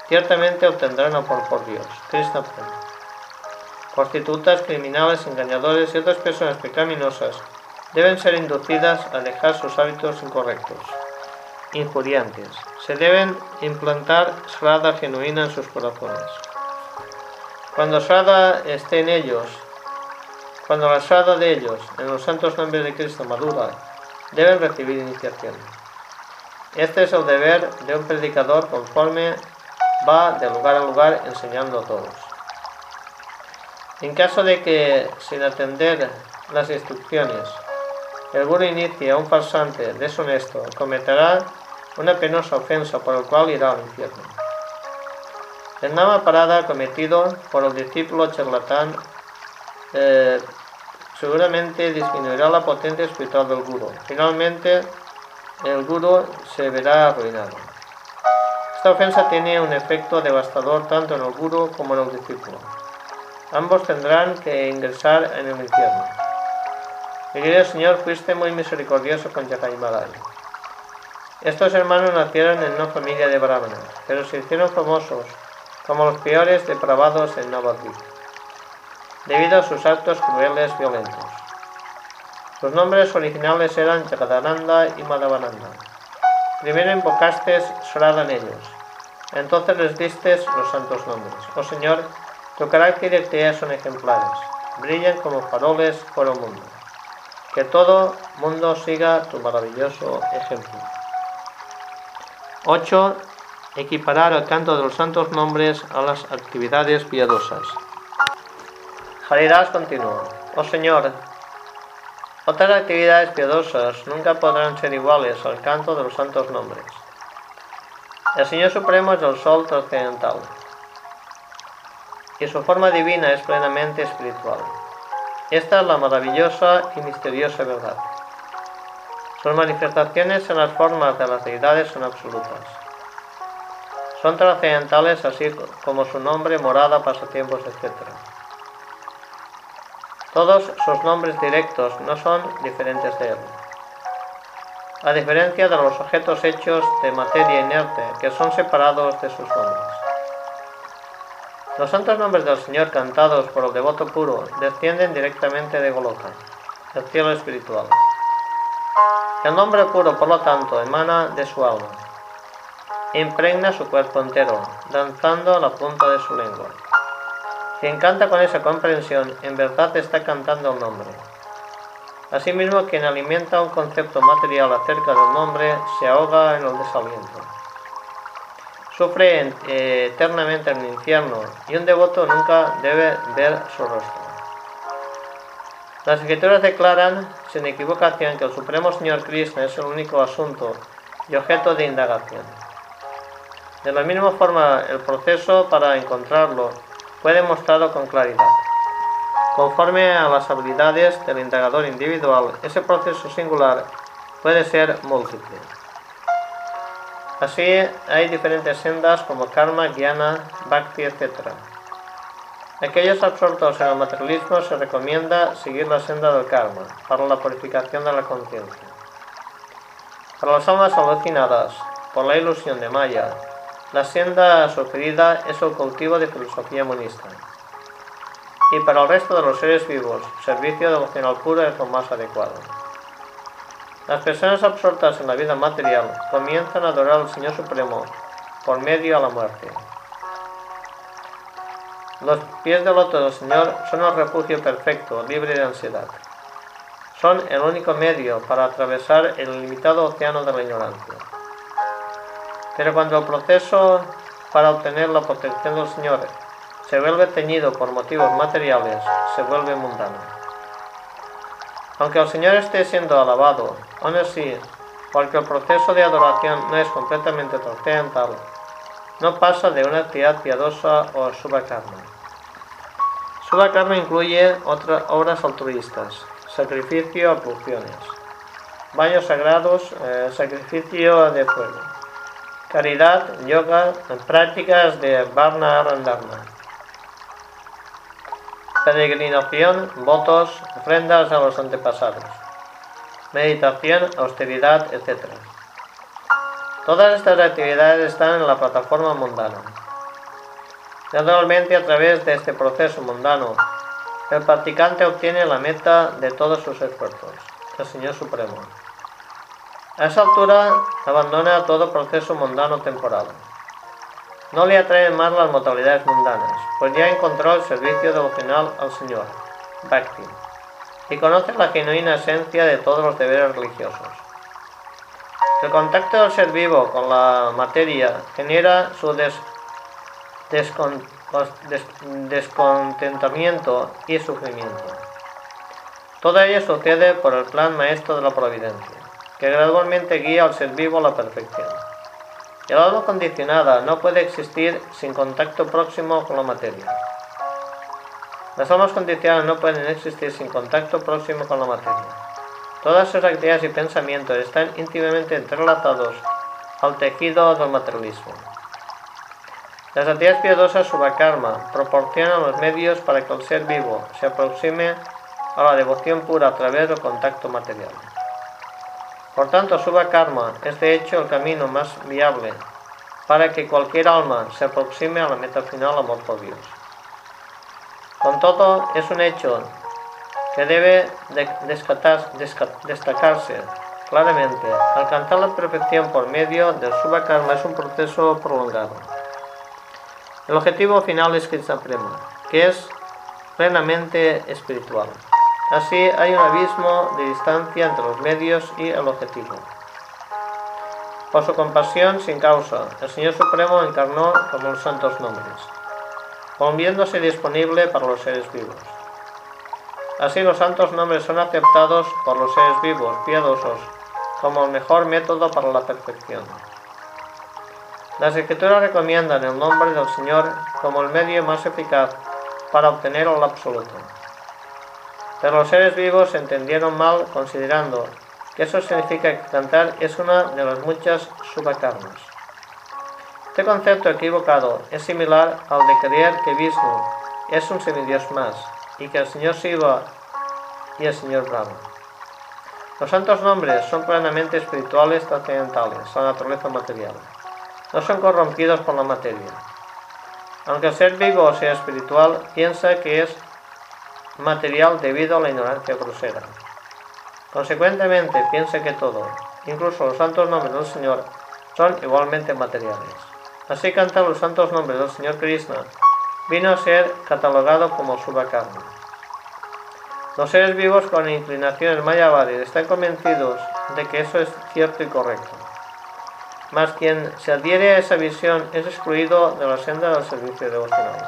ciertamente obtendrán amor por Dios. Krishna prostitutas, criminales, engañadores y otras personas pecaminosas deben ser inducidas a dejar sus hábitos incorrectos, injuriantes. Se deben implantar Srada genuina en sus corazones. Cuando Srada esté en ellos, cuando la Srada de ellos, en los santos nombres de Cristo madura, deben recibir iniciación. Este es el deber de un predicador conforme va de lugar a lugar enseñando a todos. En caso de que, sin atender las instrucciones, el guru inicie a un farsante deshonesto, cometerá una penosa ofensa por el cual irá al infierno. El nama parada cometido por el discípulo charlatán eh, seguramente disminuirá la potencia espiritual del guru. Finalmente, el guru se verá arruinado. Esta ofensa tiene un efecto devastador tanto en el guru como en el discípulo. Ambos tendrán que ingresar en el infierno. Mi querido Señor, fuiste muy misericordioso con Yakai Estos hermanos nacieron en una familia de brahmanas, pero se hicieron famosos como los peores depravados en Navadvip, debido a sus actos crueles violentos. Sus nombres originales eran Jagadananda y Madhavananda. Primero invocaste Srada en ellos, entonces les diste los santos nombres. Oh Señor, tu carácter y actividad son ejemplares, brillan como faroles por el mundo. Que todo mundo siga tu maravilloso ejemplo. 8. Equiparar el canto de los santos nombres a las actividades piadosas. Haridas continúa. Oh Señor, otras actividades piadosas nunca podrán ser iguales al canto de los santos nombres. El Señor Supremo es el Sol trascendental y su forma divina es plenamente espiritual. Esta es la maravillosa y misteriosa verdad. Sus manifestaciones en las formas de las deidades son absolutas. Son trascendentales así como su nombre, morada, pasatiempos, etc. Todos sus nombres directos no son diferentes de él. A diferencia de los objetos hechos de materia inerte que son separados de sus nombres. Los santos nombres del Señor cantados por el devoto puro descienden directamente de Goloka, el cielo espiritual. El nombre puro, por lo tanto, emana de su alma. Impregna su cuerpo entero, danzando la punta de su lengua. Quien canta con esa comprensión, en verdad está cantando el nombre. Asimismo, quien alimenta un concepto material acerca del nombre, se ahoga en el desaliento sufre eh, eternamente en el infierno y un devoto nunca debe ver su rostro. Las escrituras declaran sin equivocación que el Supremo Señor Krishna es el único asunto y objeto de indagación. De la misma forma, el proceso para encontrarlo puede mostrarlo con claridad. Conforme a las habilidades del indagador individual, ese proceso singular puede ser múltiple. Así hay diferentes sendas como karma, jnana, bhakti, etc. aquellos absortos en el materialismo se recomienda seguir la senda del karma para la purificación de la conciencia. Para las almas alucinadas por la ilusión de Maya, la senda sugerida es el cultivo de filosofía monista. Y para el resto de los seres vivos, servicio devocional puro es lo más adecuado. Las personas absortas en la vida material comienzan a adorar al Señor Supremo por medio a la muerte. Los pies del loto del Señor son el refugio perfecto, libre de ansiedad. Son el único medio para atravesar el limitado océano de la ignorancia. Pero cuando el proceso para obtener la protección del Señor se vuelve teñido por motivos materiales, se vuelve mundano. Aunque el Señor esté siendo alabado, aún así, porque el proceso de adoración no es completamente trascendental, no pasa de una actividad piadosa o subakarma. Subakarma incluye otras obras altruistas, sacrificio a porciones, baños sagrados, eh, sacrificio de fuego, caridad, yoga, prácticas de Varna Arandharma, peregrinación, votos, ofrendas a los antepasados, meditación, austeridad, etc. Todas estas actividades están en la plataforma mundana. Naturalmente, a través de este proceso mundano, el practicante obtiene la meta de todos sus esfuerzos, el Señor Supremo. A esa altura, abandona todo proceso mundano temporal. No le atraen más las modalidades mundanas, pues ya encontró el servicio devocional al Señor, Bhakti, y conoce la genuina esencia de todos los deberes religiosos. El contacto del ser vivo con la materia genera su descontentamiento y sufrimiento. Todo ello sucede por el plan maestro de la providencia, que gradualmente guía al ser vivo a la perfección. El alma condicionada no puede existir sin contacto próximo con la materia. Las almas condicionadas no pueden existir sin contacto próximo con la materia. Todas sus actividades y pensamientos están íntimamente entrelazados al tejido del materialismo. Las actividades piadosas subakarma proporcionan los medios para que el ser vivo se aproxime a la devoción pura a través del contacto material. Por tanto, subakarma es de hecho el camino más viable para que cualquier alma se aproxime a la meta final, amor por Dios. Con todo, es un hecho que debe destacarse claramente. Alcanzar la perfección por medio del Subhakarma es un proceso prolongado. El objetivo final es Krishna Prema, que es plenamente espiritual. Así hay un abismo de distancia entre los medios y el objetivo. Por su compasión sin causa, el Señor Supremo encarnó como los santos nombres, volviéndose disponible para los seres vivos. Así los santos nombres son aceptados por los seres vivos, piadosos, como el mejor método para la perfección. Las escrituras recomiendan el nombre del Señor como el medio más eficaz para obtener el absoluto. Pero los seres vivos entendieron mal considerando que eso significa que cantar es una de las muchas subakarmas. Este concepto equivocado es similar al de creer que Vishnu es un semidios más, y que el Señor Shiva y el Señor Brahma. Los santos nombres son plenamente espirituales trascendentales, la naturaleza material. No son corrompidos por la materia. Aunque el ser vivo sea espiritual, piensa que es material debido a la ignorancia grosera. Consecuentemente, piensa que todo, incluso los santos nombres del Señor, son igualmente materiales. Así cantan los santos nombres del Señor Krishna vino a ser catalogado como Subhakarma. Los seres vivos con inclinaciones mayavadis están convencidos de que eso es cierto y correcto. Mas quien se adhiere a esa visión es excluido de la senda del servicio devocional.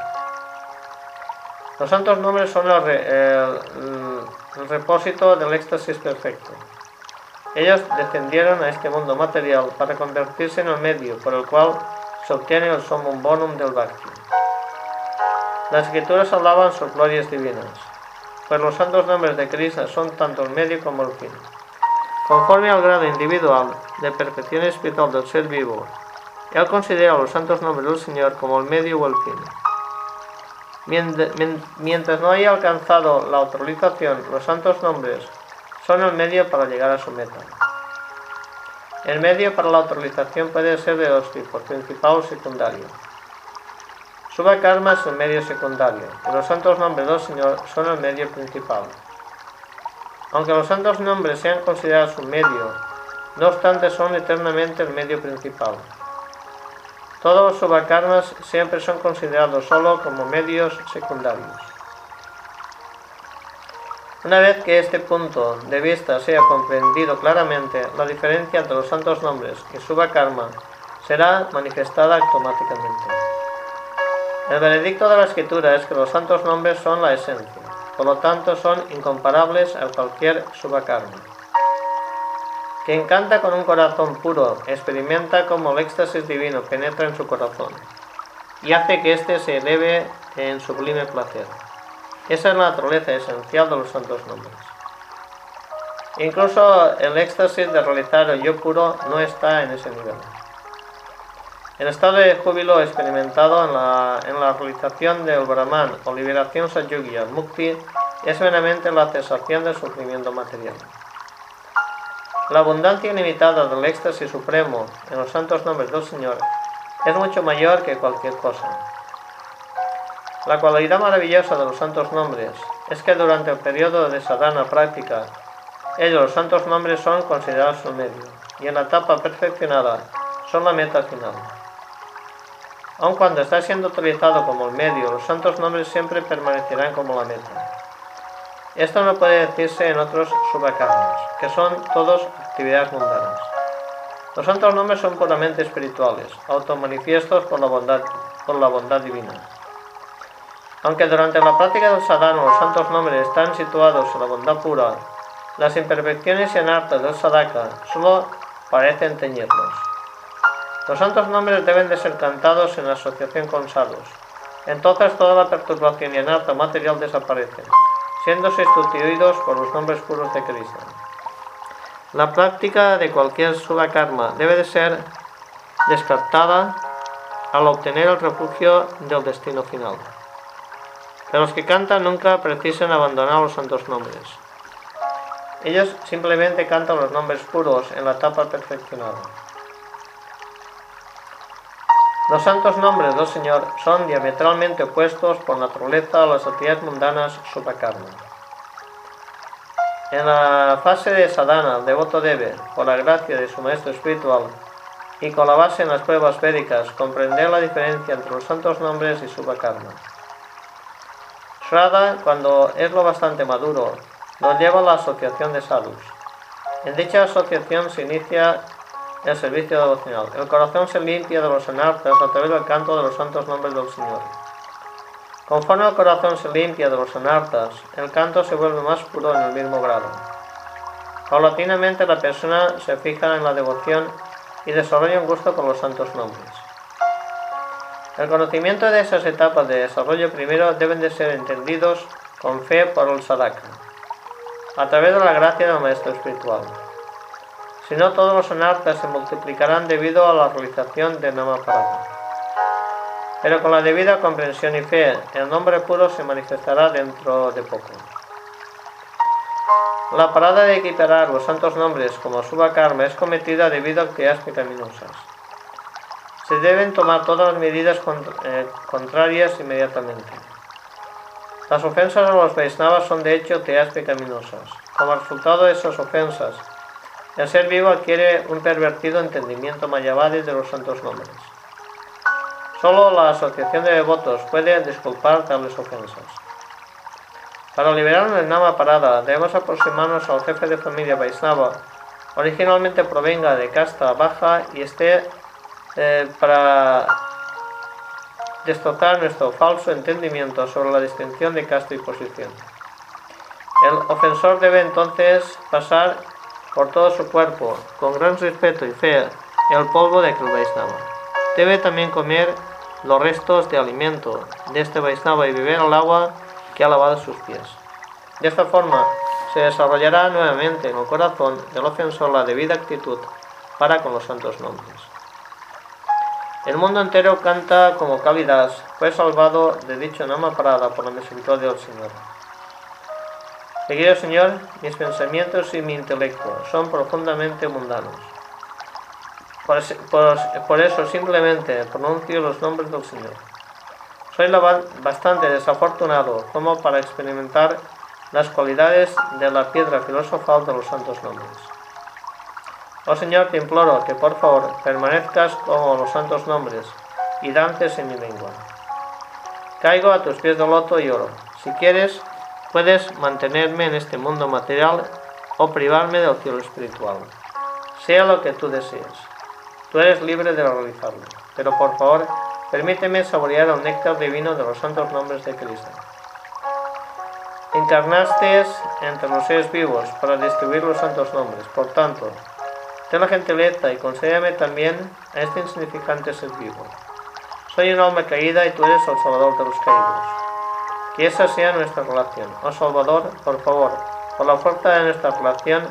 Los santos nombres son el, el repósito del éxtasis perfecto. Ellos descendieron a este mundo material para convertirse en el medio por el cual se obtiene el summum bonum del Bhakti. Las escrituras hablaban sus glorias divinas, pues los santos nombres de Cristo son tanto el medio como el fin. Conforme al grado individual de perfección espiritual del ser vivo, él considera los santos nombres del Señor como el medio o el fin. Mientras no haya alcanzado la autorización, los santos nombres son el medio para llegar a su meta. El medio para la autorización puede ser de dos tipos, principal o secundario. Subha-karma es el medio secundario, y los santos nombres del Señor son el medio principal. Aunque los santos nombres sean considerados un medio, no obstante son eternamente el medio principal. Todos los subhakarmas siempre son considerados solo como medios secundarios. Una vez que este punto de vista sea comprendido claramente, la diferencia entre los santos nombres y subhakarma será manifestada automáticamente. El veredicto de la escritura es que los santos nombres son la esencia, por lo tanto son incomparables a cualquier subhakarma. Quien canta con un corazón puro experimenta como el éxtasis divino penetra en su corazón y hace que éste se eleve en sublime placer. Esa es la naturaleza esencial de los santos nombres. Incluso el éxtasis de realizar el yo puro no está en ese nivel. El estado de júbilo experimentado en la, en la realización del Brahman o liberación Satyugya Mukti es meramente la cesación del sufrimiento material. La abundancia ilimitada del éxtasis supremo en los santos nombres del Señor es mucho mayor que cualquier cosa. La cualidad maravillosa de los santos nombres es que durante el periodo de sadhana práctica, ellos, los santos nombres, son considerados un medio, y en la etapa perfeccionada son la meta final. Aun cuando está siendo utilizado como el medio, los santos nombres siempre permanecerán como la meta. Esto no puede decirse en otros subacarnos, que son todos actividades mundanas. Los santos nombres son puramente espirituales, automanifiestos por la bondad, por la bondad divina. Aunque durante la práctica del sadhana los santos nombres están situados en la bondad pura, las imperfecciones y anartas del sadhaka solo parecen teñirlos. Los santos nombres deben de ser cantados en asociación con sadhus. Entonces toda la perturbación y anarta material desaparecen siendo sustituidos por los nombres puros de Cristo. La práctica de cualquier karma debe de ser descartada al obtener el refugio del destino final. Pero los que cantan nunca precisan abandonar los santos nombres. Ellos simplemente cantan los nombres puros en la etapa perfeccionada. Los santos nombres del Señor son diametralmente opuestos por naturaleza a las actividades mundanas subakarma. En la fase de sadhana, el devoto debe, por la gracia de su maestro espiritual y con la base en las pruebas védicas, comprender la diferencia entre los santos nombres y subhakarma. Shraddha, cuando es lo bastante maduro, nos lleva a la asociación de sadhus. En dicha asociación se inicia el servicio devocional. El corazón se limpia de los anartas a través del canto de los santos nombres del Señor. Conforme el corazón se limpia de los anartas, el canto se vuelve más puro en el mismo grado. Paulatinamente la persona se fija en la devoción y desarrolla un gusto por los santos nombres. El conocimiento de esas etapas de desarrollo primero deben de ser entendidos con fe por el sadhaka, a través de la gracia del maestro espiritual si no todos los anartas se multiplicarán debido a la realización de Namaparada. Pero con la debida comprensión y fe, el nombre puro se manifestará dentro de poco. La parada de equiparar los santos nombres como Subha-Karma es cometida debido a actividades pecaminosas. Se deben tomar todas las medidas eh, contrarias inmediatamente. Las ofensas a los Vaisnavas son de hecho actividades pecaminosas. Como resultado de esas ofensas, el ser vivo adquiere un pervertido entendimiento mayavadi de los santos nombres. Solo la asociación de devotos puede disculpar tales ofensas. Para liberar el Nama Parada debemos aproximarnos al jefe de familia Vaisnava, originalmente provenga de casta baja y esté eh, para destrozar nuestro falso entendimiento sobre la distinción de casta y posición. El ofensor debe entonces pasar por todo su cuerpo, con gran respeto y fe, el polvo de aquel Vaisnava. Debe también comer los restos de alimento de este Vaisnava y beber el agua que ha lavado sus pies. De esta forma, se desarrollará nuevamente en el corazón del ofensor la debida actitud para con los santos nombres. El mundo entero canta como cálidas, fue salvado de dicho nama parada por la misericordia del Señor. Querido Señor, mis pensamientos y mi intelecto son profundamente mundanos. Por, eso simplemente pronuncio los nombres del Señor. Soy bastante desafortunado como para experimentar las cualidades de la piedra filosofal de los santos nombres. Oh Señor, te imploro que por favor permanezcas como los santos nombres y dances en mi lengua. Caigo a tus pies de loto y oro. Si quieres, puedes mantenerme en este mundo material o privarme del cielo espiritual. Sea lo que tú desees. Tú eres libre de realizarlo. Pero por favor, permíteme saborear el néctar divino de los santos nombres de Cristo. Encarnaste entre los seres vivos para distribuir los santos nombres. Por tanto, Ten la gentileza y concédeme también a este insignificante ser vivo. Soy un alma caída y tú eres el Salvador de los caídos. Que esa sea nuestra relación. Oh Salvador, por favor, por la fuerza de nuestra relación,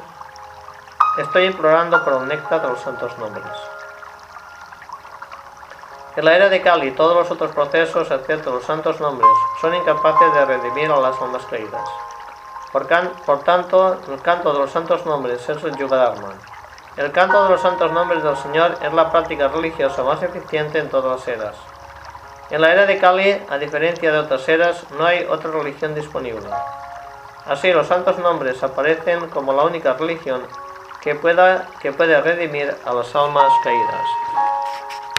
estoy implorando por el néctar de los santos nombres. En la era de Cali, todos los otros procesos, excepto los santos nombres, son incapaces de redimir a las almas caídas. Por, por tanto, el canto de los santos nombres es el Yugadharma, el canto de los santos nombres del Señor es la práctica religiosa más eficiente en todas las eras. En la era de Cali, a diferencia de otras eras, no hay otra religión disponible. Así, los santos nombres aparecen como la única religión que, pueda, que puede redimir a las almas caídas.